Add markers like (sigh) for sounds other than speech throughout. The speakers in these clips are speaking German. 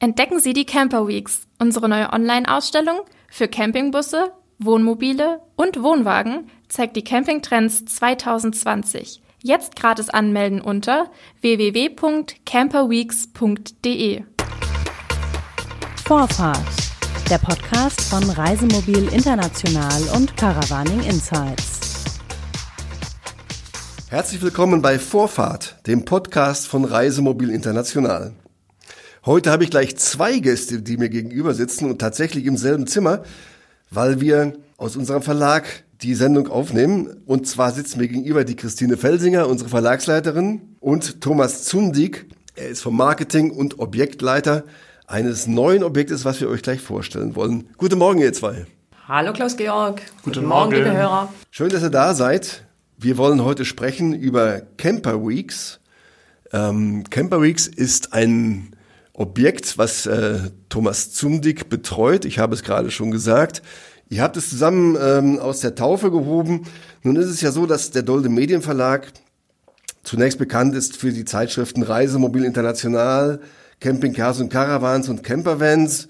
Entdecken Sie die Camper Weeks, unsere neue Online-Ausstellung für Campingbusse, Wohnmobile und Wohnwagen zeigt die Campingtrends 2020. Jetzt gratis anmelden unter www.camperweeks.de. Vorfahrt, der Podcast von Reisemobil International und Caravaning Insights. Herzlich willkommen bei Vorfahrt, dem Podcast von Reisemobil International. Heute habe ich gleich zwei Gäste, die mir gegenüber sitzen und tatsächlich im selben Zimmer, weil wir aus unserem Verlag die Sendung aufnehmen. Und zwar sitzen mir gegenüber die Christine Felsinger, unsere Verlagsleiterin, und Thomas Zundig. Er ist vom Marketing und Objektleiter eines neuen Objektes, was wir euch gleich vorstellen wollen. Guten Morgen, ihr zwei. Hallo Klaus-Georg. Guten, Guten Morgen, liebe Hörer. Schön, dass ihr da seid. Wir wollen heute sprechen über Camper Weeks. Ähm, Camper Weeks ist ein Objekt, was äh, Thomas Zumdick betreut. Ich habe es gerade schon gesagt. Ihr habt es zusammen ähm, aus der Taufe gehoben. Nun ist es ja so, dass der Dolde Medienverlag zunächst bekannt ist für die Zeitschriften Reisemobil International, Campingcars und Caravans und Campervans.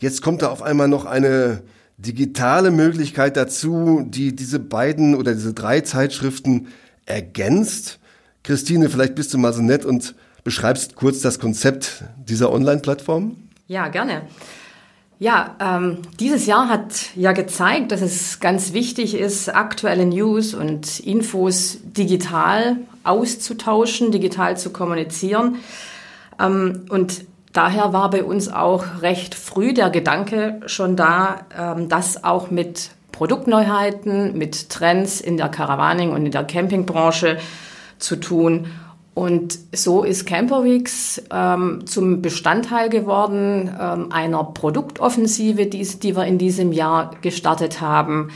Jetzt kommt da auf einmal noch eine digitale Möglichkeit dazu, die diese beiden oder diese drei Zeitschriften ergänzt. Christine, vielleicht bist du mal so nett und beschreibst kurz das Konzept dieser Online-Plattform? Ja, gerne. Ja, ähm, dieses Jahr hat ja gezeigt, dass es ganz wichtig ist, aktuelle News und Infos digital auszutauschen, digital zu kommunizieren. Ähm, und daher war bei uns auch recht früh der Gedanke schon da, ähm, das auch mit Produktneuheiten, mit Trends in der Caravaning und in der Campingbranche zu tun und so ist Camperweeks ähm, zum Bestandteil geworden ähm, einer Produktoffensive, die, die wir in diesem Jahr gestartet haben,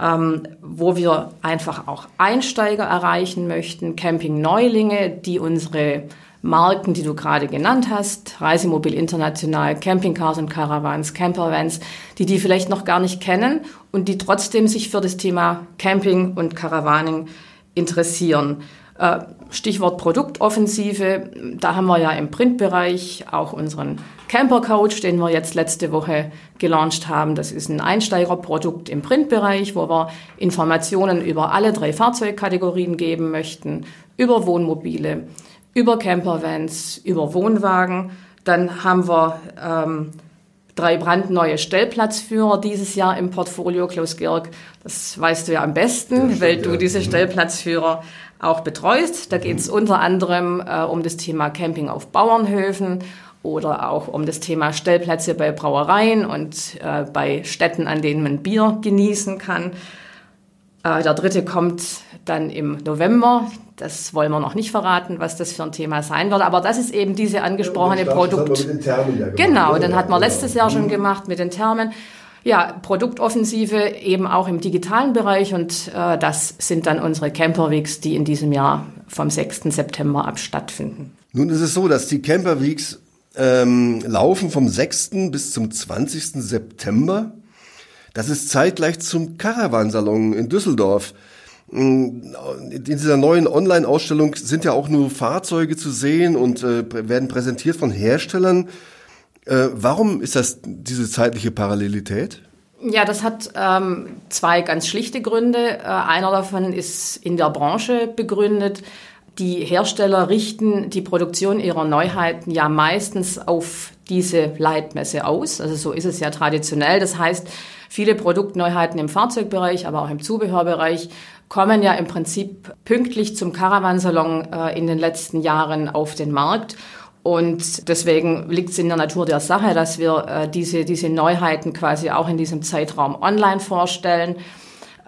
ähm, wo wir einfach auch Einsteiger erreichen möchten, Camping-Neulinge, die unsere Marken, die du gerade genannt hast, Reisemobil International, Campingcars und Caravans, Campervans, die die vielleicht noch gar nicht kennen und die trotzdem sich für das Thema Camping und Caravaning interessieren. Äh, Stichwort Produktoffensive, da haben wir ja im Printbereich auch unseren Camper Coach, den wir jetzt letzte Woche gelauncht haben. Das ist ein Einsteigerprodukt im Printbereich, wo wir Informationen über alle drei Fahrzeugkategorien geben möchten, über Wohnmobile, über Campervans, über Wohnwagen. Dann haben wir ähm, drei brandneue Stellplatzführer dieses Jahr im Portfolio, Klaus Georg. Das weißt du ja am besten, weil du diese Stellplatzführer auch betreust. Da geht es unter anderem äh, um das Thema Camping auf Bauernhöfen oder auch um das Thema Stellplätze bei Brauereien und äh, bei Städten, an denen man Bier genießen kann. Äh, der dritte kommt dann im November. Das wollen wir noch nicht verraten, was das für ein Thema sein wird. Aber das ist eben diese angesprochene ja, Produkt. Genau, dann hat man letztes Jahr schon gemacht mit den Thermen. Ja, Produktoffensive eben auch im digitalen Bereich und äh, das sind dann unsere Camperweeks, die in diesem Jahr vom 6. September ab stattfinden. Nun ist es so, dass die Camperweeks ähm, laufen vom 6. bis zum 20. September. Das ist zeitgleich zum Caravansalon in Düsseldorf. Mm, in dieser neuen Online-Ausstellung sind ja auch nur Fahrzeuge zu sehen und äh, werden präsentiert von Herstellern. Äh, warum ist das diese zeitliche Parallelität? Ja, das hat ähm, zwei ganz schlichte Gründe. Äh, einer davon ist in der Branche begründet. Die Hersteller richten die Produktion ihrer Neuheiten ja meistens auf diese Leitmesse aus. Also so ist es ja traditionell. Das heißt, viele Produktneuheiten im Fahrzeugbereich, aber auch im Zubehörbereich kommen ja im Prinzip pünktlich zum Caravansalon äh, in den letzten Jahren auf den Markt. Und deswegen liegt es in der Natur der Sache, dass wir äh, diese, diese Neuheiten quasi auch in diesem Zeitraum online vorstellen.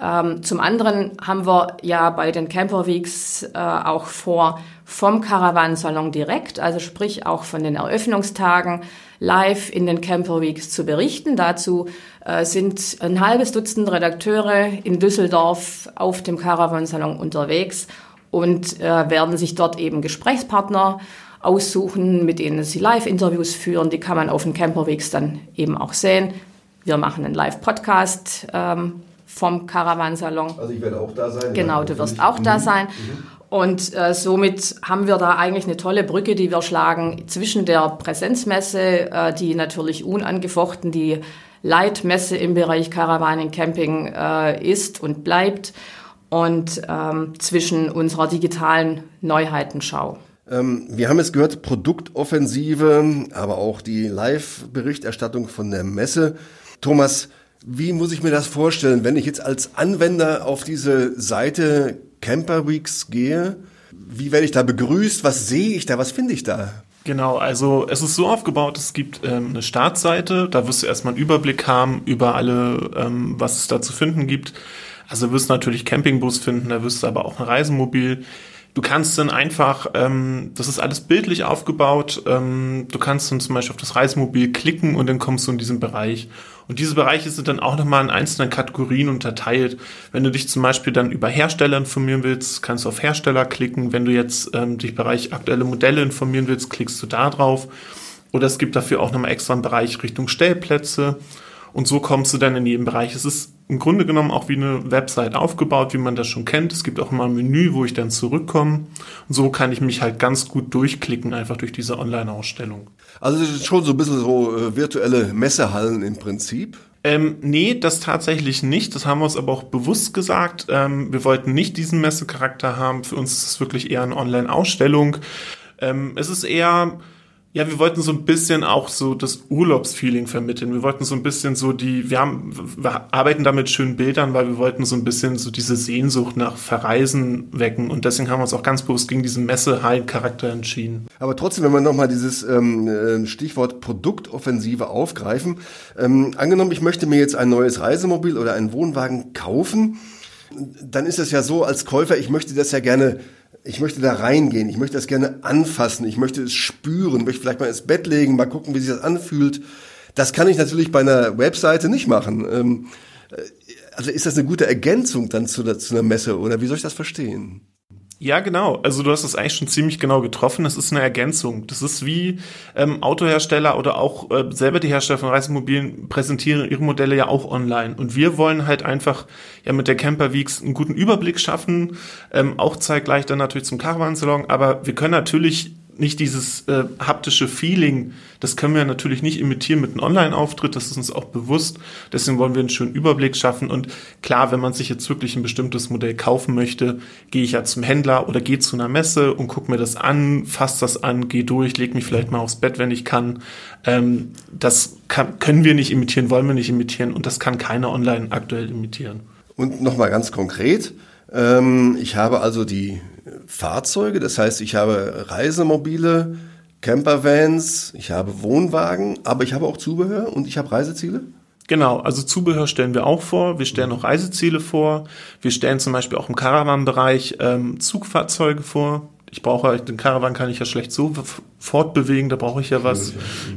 Ähm, zum anderen haben wir ja bei den Camper Weeks äh, auch vor, vom Caravansalon direkt, also sprich auch von den Eröffnungstagen, live in den Camper Weeks zu berichten. Dazu äh, sind ein halbes Dutzend Redakteure in Düsseldorf auf dem Caravansalon unterwegs und äh, werden sich dort eben Gesprächspartner aussuchen, mit denen sie Live-Interviews führen. Die kann man auf den Camperwegs dann eben auch sehen. Wir machen einen Live-Podcast ähm, vom Caravansalon. Also ich werde auch da sein. Genau, du wirst auch da sein. Mhm. Und äh, somit haben wir da eigentlich eine tolle Brücke, die wir schlagen zwischen der Präsenzmesse, äh, die natürlich unangefochten die Leitmesse im Bereich Caravaning Camping äh, ist und bleibt, und ähm, zwischen unserer digitalen Neuheitenschau. Ähm, wir haben es gehört, Produktoffensive, aber auch die Live-Berichterstattung von der Messe. Thomas, wie muss ich mir das vorstellen, wenn ich jetzt als Anwender auf diese Seite Camper Weeks gehe? Wie werde ich da begrüßt? Was sehe ich da? Was finde ich da? Genau, also es ist so aufgebaut, es gibt ähm, eine Startseite, da wirst du erstmal einen Überblick haben über alle, ähm, was es da zu finden gibt. Also du wirst natürlich Campingbus finden, da wirst du aber auch ein Reisemobil. Du kannst dann einfach, ähm, das ist alles bildlich aufgebaut, ähm, du kannst dann zum Beispiel auf das Reisemobil klicken und dann kommst du in diesen Bereich. Und diese Bereiche sind dann auch nochmal in einzelnen Kategorien unterteilt. Wenn du dich zum Beispiel dann über Hersteller informieren willst, kannst du auf Hersteller klicken. Wenn du jetzt ähm, dich Bereich aktuelle Modelle informieren willst, klickst du da drauf. Oder es gibt dafür auch nochmal extra einen Bereich Richtung Stellplätze. Und so kommst du dann in jeden Bereich. Es ist im Grunde genommen auch wie eine Website aufgebaut, wie man das schon kennt. Es gibt auch immer ein Menü, wo ich dann zurückkomme. Und so kann ich mich halt ganz gut durchklicken, einfach durch diese Online-Ausstellung. Also das ist schon so ein bisschen so äh, virtuelle Messehallen im Prinzip. Ähm, nee, das tatsächlich nicht. Das haben wir uns aber auch bewusst gesagt. Ähm, wir wollten nicht diesen Messecharakter haben. Für uns ist es wirklich eher eine Online-Ausstellung. Ähm, es ist eher ja, wir wollten so ein bisschen auch so das Urlaubsfeeling vermitteln. Wir wollten so ein bisschen so die, wir haben, wir arbeiten da mit schönen Bildern, weil wir wollten so ein bisschen so diese Sehnsucht nach Verreisen wecken und deswegen haben wir uns auch ganz bewusst gegen diesen Messe-High-Charakter entschieden. Aber trotzdem, wenn wir nochmal dieses ähm, äh, Stichwort Produktoffensive aufgreifen, ähm, angenommen, ich möchte mir jetzt ein neues Reisemobil oder einen Wohnwagen kaufen, dann ist es ja so als Käufer, ich möchte das ja gerne ich möchte da reingehen, ich möchte das gerne anfassen, ich möchte es spüren, möchte vielleicht mal ins Bett legen, mal gucken, wie sich das anfühlt. Das kann ich natürlich bei einer Webseite nicht machen. Ähm, äh, also ist das eine gute Ergänzung dann zu, zu einer Messe oder wie soll ich das verstehen? Ja, genau. Also du hast es eigentlich schon ziemlich genau getroffen. Das ist eine Ergänzung. Das ist wie ähm, Autohersteller oder auch äh, selber die Hersteller von Reisemobilen präsentieren ihre Modelle ja auch online. Und wir wollen halt einfach ja mit der Camper Weeks einen guten Überblick schaffen. Ähm, auch zeitgleich dann natürlich zum Caravan-Salon. Aber wir können natürlich nicht dieses äh, haptische Feeling, das können wir natürlich nicht imitieren mit einem Online-Auftritt, das ist uns auch bewusst. Deswegen wollen wir einen schönen Überblick schaffen. Und klar, wenn man sich jetzt wirklich ein bestimmtes Modell kaufen möchte, gehe ich ja zum Händler oder gehe zu einer Messe und gucke mir das an, fasse das an, gehe durch, lege mich vielleicht mal aufs Bett, wenn ich kann. Ähm, das kann, können wir nicht imitieren, wollen wir nicht imitieren und das kann keiner online aktuell imitieren. Und nochmal ganz konkret, ähm, ich habe also die Fahrzeuge, das heißt, ich habe Reisemobile, Campervans, ich habe Wohnwagen, aber ich habe auch Zubehör und ich habe Reiseziele? Genau, also Zubehör stellen wir auch vor. Wir stellen auch Reiseziele vor. Wir stellen zum Beispiel auch im Caravan-Bereich ähm, Zugfahrzeuge vor ich brauche halt, den Caravan kann ich ja schlecht so fortbewegen, da brauche ich ja was.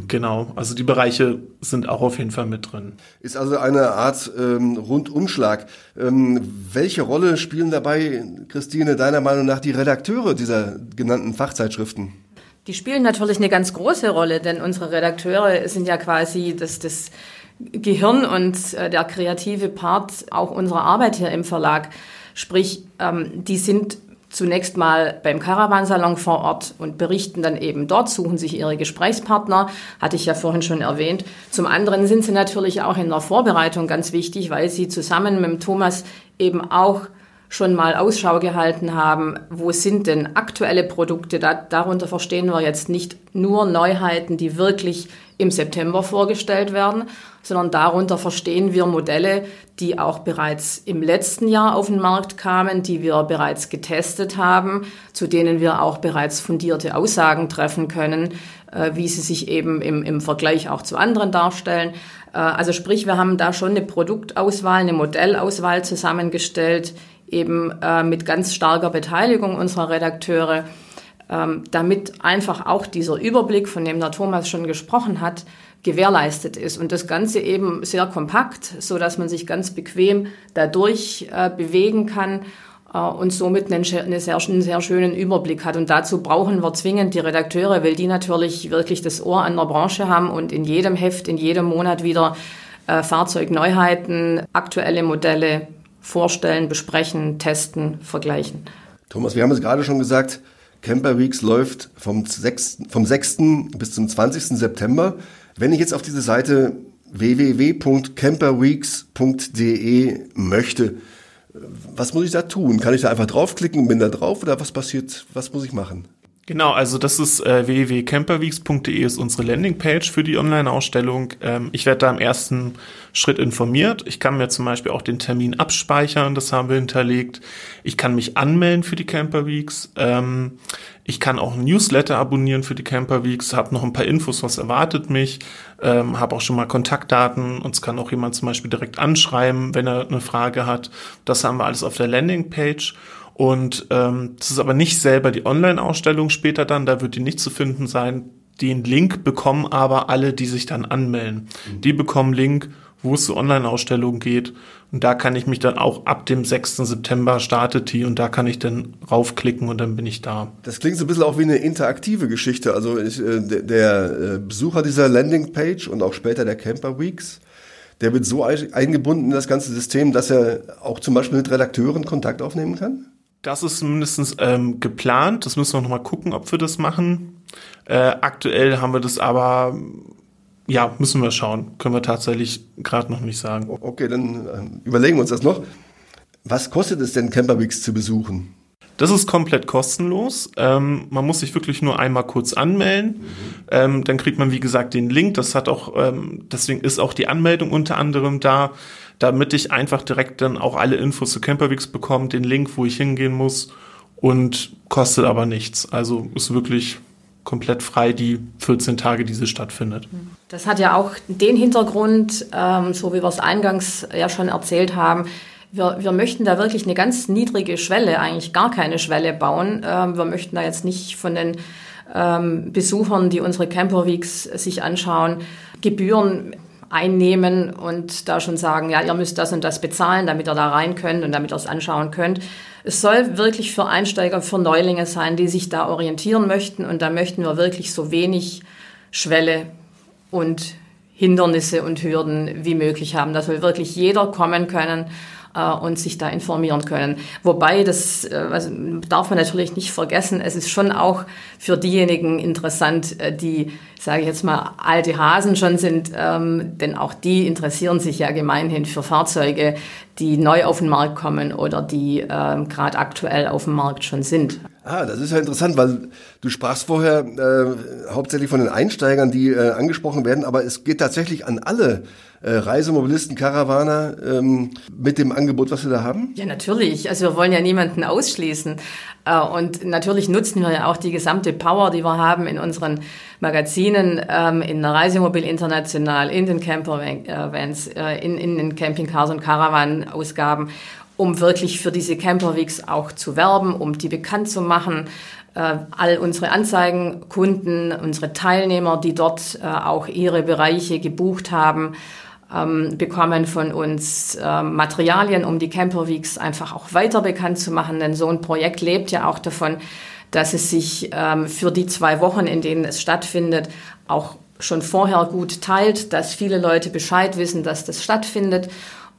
Genau, also die Bereiche sind auch auf jeden Fall mit drin. Ist also eine Art ähm, Rundumschlag. Ähm, welche Rolle spielen dabei, Christine, deiner Meinung nach die Redakteure dieser genannten Fachzeitschriften? Die spielen natürlich eine ganz große Rolle, denn unsere Redakteure sind ja quasi das, das Gehirn und äh, der kreative Part auch unserer Arbeit hier im Verlag. Sprich, ähm, die sind zunächst mal beim Caravansalon vor Ort und berichten dann eben dort, suchen sich ihre Gesprächspartner, hatte ich ja vorhin schon erwähnt. Zum anderen sind sie natürlich auch in der Vorbereitung ganz wichtig, weil sie zusammen mit dem Thomas eben auch schon mal Ausschau gehalten haben, wo sind denn aktuelle Produkte? Da, darunter verstehen wir jetzt nicht nur Neuheiten, die wirklich im September vorgestellt werden, sondern darunter verstehen wir Modelle, die auch bereits im letzten Jahr auf den Markt kamen, die wir bereits getestet haben, zu denen wir auch bereits fundierte Aussagen treffen können, äh, wie sie sich eben im, im Vergleich auch zu anderen darstellen. Äh, also sprich, wir haben da schon eine Produktauswahl, eine Modellauswahl zusammengestellt, eben äh, mit ganz starker Beteiligung unserer Redakteure damit einfach auch dieser Überblick, von dem der Thomas schon gesprochen hat, gewährleistet ist und das Ganze eben sehr kompakt, so dass man sich ganz bequem dadurch äh, bewegen kann äh, und somit einen, eine sehr, einen sehr schönen Überblick hat. Und dazu brauchen wir zwingend die Redakteure, weil die natürlich wirklich das Ohr an der Branche haben und in jedem Heft, in jedem Monat wieder äh, Fahrzeugneuheiten, aktuelle Modelle vorstellen, besprechen, testen, vergleichen. Thomas, wir haben es gerade schon gesagt, Camper Weeks läuft vom 6, vom 6. bis zum 20. September. Wenn ich jetzt auf diese Seite www.camperweeks.de möchte, was muss ich da tun? Kann ich da einfach draufklicken und bin da drauf oder was passiert? Was muss ich machen? Genau, also das ist äh, www.camperweeks.de ist unsere Landingpage für die Online-Ausstellung. Ähm, ich werde da im ersten Schritt informiert. Ich kann mir zum Beispiel auch den Termin abspeichern, das haben wir hinterlegt. Ich kann mich anmelden für die Camperweeks. Ähm, ich kann auch ein Newsletter abonnieren für die Camperweeks, habe noch ein paar Infos, was erwartet mich, ähm, habe auch schon mal Kontaktdaten. Uns kann auch jemand zum Beispiel direkt anschreiben, wenn er eine Frage hat. Das haben wir alles auf der Landingpage. Und ähm, das ist aber nicht selber die Online-Ausstellung später dann, da wird die nicht zu finden sein. Den Link bekommen aber alle, die sich dann anmelden. Mhm. Die bekommen Link, wo es zur Online-Ausstellung geht. Und da kann ich mich dann auch ab dem 6. September startet die und da kann ich dann raufklicken und dann bin ich da. Das klingt so ein bisschen auch wie eine interaktive Geschichte. Also ich, äh, der, äh, Besucher dieser Landingpage und auch später der Camper Weeks, der wird so eingebunden in das ganze System, dass er auch zum Beispiel mit Redakteuren Kontakt aufnehmen kann? Das ist mindestens ähm, geplant. Das müssen wir noch mal gucken, ob wir das machen. Äh, aktuell haben wir das aber, ja, müssen wir schauen. Können wir tatsächlich gerade noch nicht sagen. Okay, dann äh, überlegen wir uns das noch. Was kostet es denn, Camperweeks zu besuchen? Das ist komplett kostenlos. Ähm, man muss sich wirklich nur einmal kurz anmelden. Mhm. Ähm, dann kriegt man, wie gesagt, den Link. Das hat auch, ähm, deswegen ist auch die Anmeldung unter anderem da damit ich einfach direkt dann auch alle Infos zu Camperweeks bekomme, den Link, wo ich hingehen muss und kostet aber nichts. Also ist wirklich komplett frei die 14 Tage, die sie stattfindet. Das hat ja auch den Hintergrund, ähm, so wie wir es eingangs ja schon erzählt haben. Wir, wir möchten da wirklich eine ganz niedrige Schwelle, eigentlich gar keine Schwelle bauen. Ähm, wir möchten da jetzt nicht von den ähm, Besuchern, die unsere Camperweeks sich anschauen, Gebühren einnehmen und da schon sagen, ja, ihr müsst das und das bezahlen, damit ihr da rein könnt und damit ihr es anschauen könnt. Es soll wirklich für Einsteiger, für Neulinge sein, die sich da orientieren möchten und da möchten wir wirklich so wenig Schwelle und Hindernisse und Hürden wie möglich haben. Da soll wirklich jeder kommen können äh, und sich da informieren können. Wobei, das äh, also darf man natürlich nicht vergessen, es ist schon auch für diejenigen interessant, äh, die, sage ich jetzt mal, alte Hasen schon sind, ähm, denn auch die interessieren sich ja gemeinhin für Fahrzeuge, die neu auf den Markt kommen oder die ähm, gerade aktuell auf dem Markt schon sind. Ah, das ist ja interessant, weil du sprachst vorher äh, hauptsächlich von den Einsteigern, die äh, angesprochen werden, aber es geht tatsächlich an alle äh, Reisemobilisten, Karawaner ähm, mit dem Angebot, was wir da haben? Ja, natürlich. Also wir wollen ja niemanden ausschließen. Äh, und natürlich nutzen wir ja auch die gesamte Power, die wir haben in unseren Magazinen, ähm, in der Reisemobil International, in den Camper-Vans, äh, in, in den Campingcars und Caravan-Ausgaben, um wirklich für diese Camperweeks auch zu werben, um die bekannt zu machen, äh, all unsere Anzeigenkunden, unsere Teilnehmer, die dort auch ihre Bereiche gebucht haben, ähm, bekommen von uns äh, Materialien, um die Camperweeks einfach auch weiter bekannt zu machen. Denn so ein Projekt lebt ja auch davon, dass es sich ähm, für die zwei Wochen, in denen es stattfindet, auch schon vorher gut teilt, dass viele Leute Bescheid wissen, dass das stattfindet.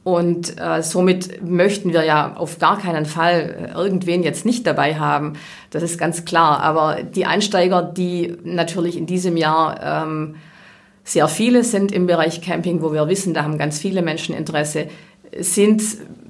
Und äh, somit möchten wir ja auf gar keinen Fall irgendwen jetzt nicht dabei haben. Das ist ganz klar. Aber die Einsteiger, die natürlich in diesem Jahr ähm, sehr viele sind im Bereich Camping, wo wir wissen, da haben ganz viele Menschen Interesse, sind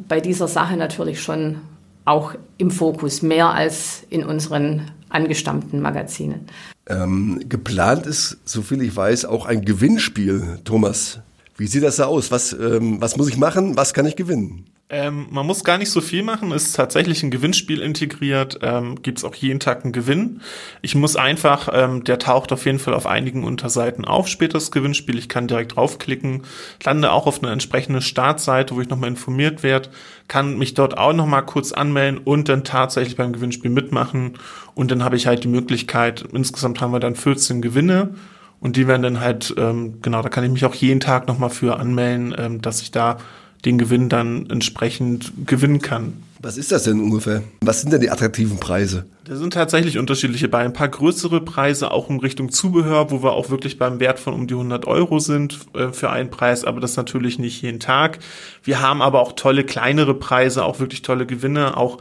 bei dieser Sache natürlich schon auch im Fokus, mehr als in unseren angestammten Magazinen. Ähm, geplant ist, soviel ich weiß, auch ein Gewinnspiel, Thomas. Wie sieht das da aus? Was, ähm, was muss ich machen? Was kann ich gewinnen? Ähm, man muss gar nicht so viel machen, ist tatsächlich ein Gewinnspiel integriert, ähm, gibt es auch jeden Tag einen Gewinn. Ich muss einfach, ähm, der taucht auf jeden Fall auf einigen Unterseiten auf, später das Gewinnspiel. Ich kann direkt draufklicken, lande auch auf eine entsprechende Startseite, wo ich nochmal informiert werde, kann mich dort auch nochmal kurz anmelden und dann tatsächlich beim Gewinnspiel mitmachen. Und dann habe ich halt die Möglichkeit, insgesamt haben wir dann 14 Gewinne. Und die werden dann halt, ähm, genau, da kann ich mich auch jeden Tag nochmal für anmelden, ähm, dass ich da den Gewinn dann entsprechend gewinnen kann. Was ist das denn ungefähr? Was sind denn die attraktiven Preise? Da sind tatsächlich unterschiedliche bei. Ein paar größere Preise auch in Richtung Zubehör, wo wir auch wirklich beim Wert von um die 100 Euro sind äh, für einen Preis, aber das natürlich nicht jeden Tag. Wir haben aber auch tolle kleinere Preise, auch wirklich tolle Gewinne, auch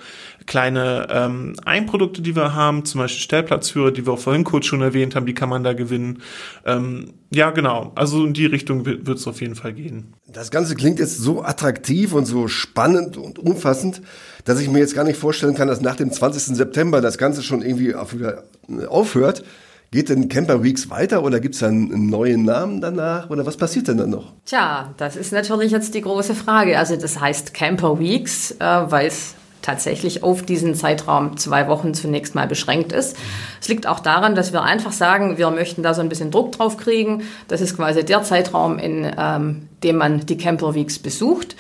kleine ähm, Einprodukte, die wir haben, zum Beispiel Stellplatzführer, die wir auch vorhin kurz schon erwähnt haben, die kann man da gewinnen. Ähm, ja, genau. Also in die Richtung wird es auf jeden Fall gehen. Das Ganze klingt jetzt so attraktiv und so spannend und umfassend, dass ich mir jetzt gar nicht vorstellen kann, dass nach dem 20. September das Ganze schon irgendwie auf wieder äh, aufhört. Geht denn Camper Weeks weiter oder gibt es einen neuen Namen danach oder was passiert denn dann noch? Tja, das ist natürlich jetzt die große Frage. Also das heißt Camper Weeks, äh, weil es tatsächlich auf diesen Zeitraum zwei Wochen zunächst mal beschränkt ist. Es liegt auch daran, dass wir einfach sagen, wir möchten da so ein bisschen Druck drauf kriegen. Das ist quasi der Zeitraum, in ähm, dem man die Camper Weeks besucht.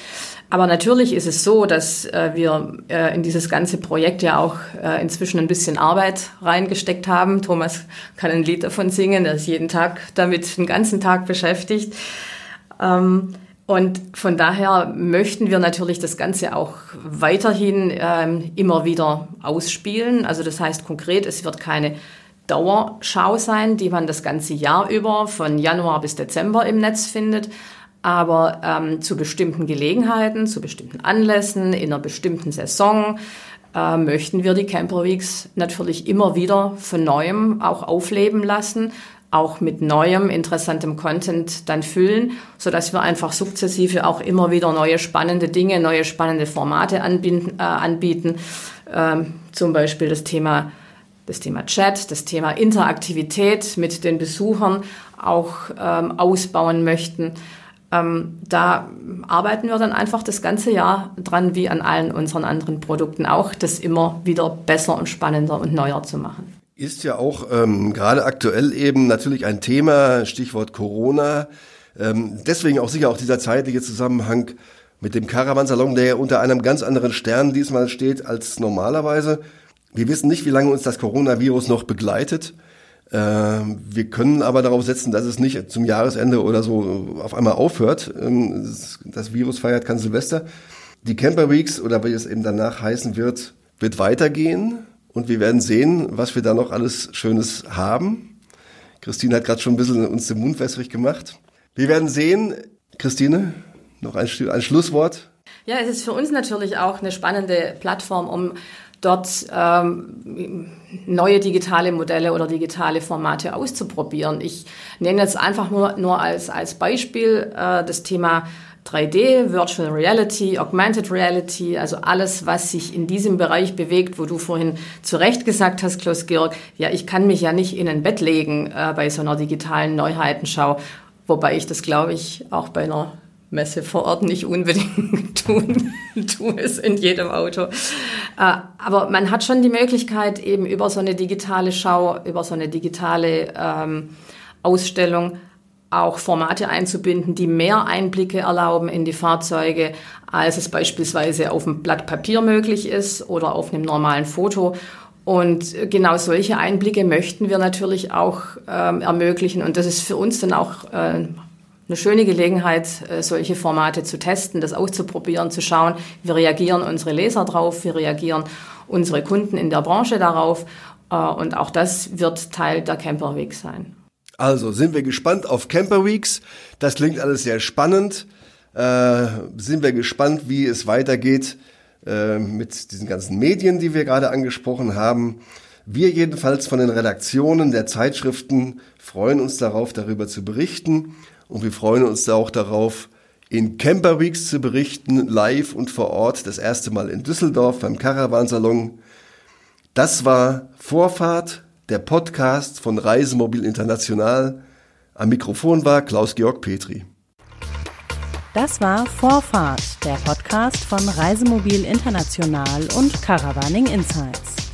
Aber natürlich ist es so, dass äh, wir äh, in dieses ganze Projekt ja auch äh, inzwischen ein bisschen Arbeit reingesteckt haben. Thomas kann ein Lied davon singen, er ist jeden Tag damit den ganzen Tag beschäftigt. Ähm, und von daher möchten wir natürlich das Ganze auch weiterhin ähm, immer wieder ausspielen. Also das heißt konkret, es wird keine Dauerschau sein, die man das ganze Jahr über von Januar bis Dezember im Netz findet. Aber ähm, zu bestimmten Gelegenheiten, zu bestimmten Anlässen, in einer bestimmten Saison äh, möchten wir die Camper Weeks natürlich immer wieder von neuem auch aufleben lassen, auch mit neuem, interessantem Content dann füllen, so dass wir einfach sukzessive auch immer wieder neue spannende Dinge, neue spannende Formate anbieten. Äh, anbieten. Ähm, zum Beispiel das Thema, das Thema Chat, das Thema Interaktivität mit den Besuchern auch ähm, ausbauen möchten. Ähm, da arbeiten wir dann einfach das ganze Jahr dran, wie an allen unseren anderen Produkten auch, das immer wieder besser und spannender und neuer zu machen. Ist ja auch ähm, gerade aktuell eben natürlich ein Thema, Stichwort Corona. Ähm, deswegen auch sicher auch dieser zeitliche Zusammenhang mit dem Caravansalon, der ja unter einem ganz anderen Stern diesmal steht als normalerweise. Wir wissen nicht, wie lange uns das Coronavirus noch begleitet. Äh, wir können aber darauf setzen, dass es nicht zum Jahresende oder so auf einmal aufhört. Ähm, das Virus feiert kein Silvester. Die Camper Weeks oder wie es eben danach heißen wird, wird weitergehen. Und wir werden sehen, was wir da noch alles Schönes haben. Christine hat gerade schon ein bisschen uns den Mund wässrig gemacht. Wir werden sehen, Christine, noch ein, ein Schlusswort. Ja, es ist für uns natürlich auch eine spannende Plattform, um dort ähm, neue digitale Modelle oder digitale Formate auszuprobieren. Ich nenne jetzt einfach nur, nur als, als Beispiel äh, das Thema 3D, Virtual Reality, Augmented Reality, also alles, was sich in diesem Bereich bewegt, wo du vorhin zu Recht gesagt hast, Klaus-Georg, ja, ich kann mich ja nicht in ein Bett legen äh, bei so einer digitalen Neuheitenschau, wobei ich das, glaube ich, auch bei einer Messe vor Ort nicht unbedingt (laughs) tun, tue es in jedem Auto. Äh, aber man hat schon die Möglichkeit, eben über so eine digitale Schau, über so eine digitale ähm, Ausstellung auch Formate einzubinden, die mehr Einblicke erlauben in die Fahrzeuge, als es beispielsweise auf einem Blatt Papier möglich ist oder auf einem normalen Foto. Und genau solche Einblicke möchten wir natürlich auch ähm, ermöglichen. Und das ist für uns dann auch äh, eine schöne Gelegenheit, äh, solche Formate zu testen, das auszuprobieren, zu schauen, wie reagieren unsere Leser drauf, wie reagieren unsere Kunden in der Branche darauf. Äh, und auch das wird Teil der Camperweg sein. Also sind wir gespannt auf Camper Weeks. Das klingt alles sehr spannend. Äh, sind wir gespannt, wie es weitergeht äh, mit diesen ganzen Medien, die wir gerade angesprochen haben. Wir jedenfalls von den Redaktionen der Zeitschriften freuen uns darauf, darüber zu berichten. Und wir freuen uns auch darauf, in Camper Weeks zu berichten, live und vor Ort, das erste Mal in Düsseldorf beim Caravansalon. Das war Vorfahrt der Podcast von Reisemobil International. Am Mikrofon war Klaus-Georg Petri. Das war Vorfahrt, der Podcast von Reisemobil International und Caravaning Insights.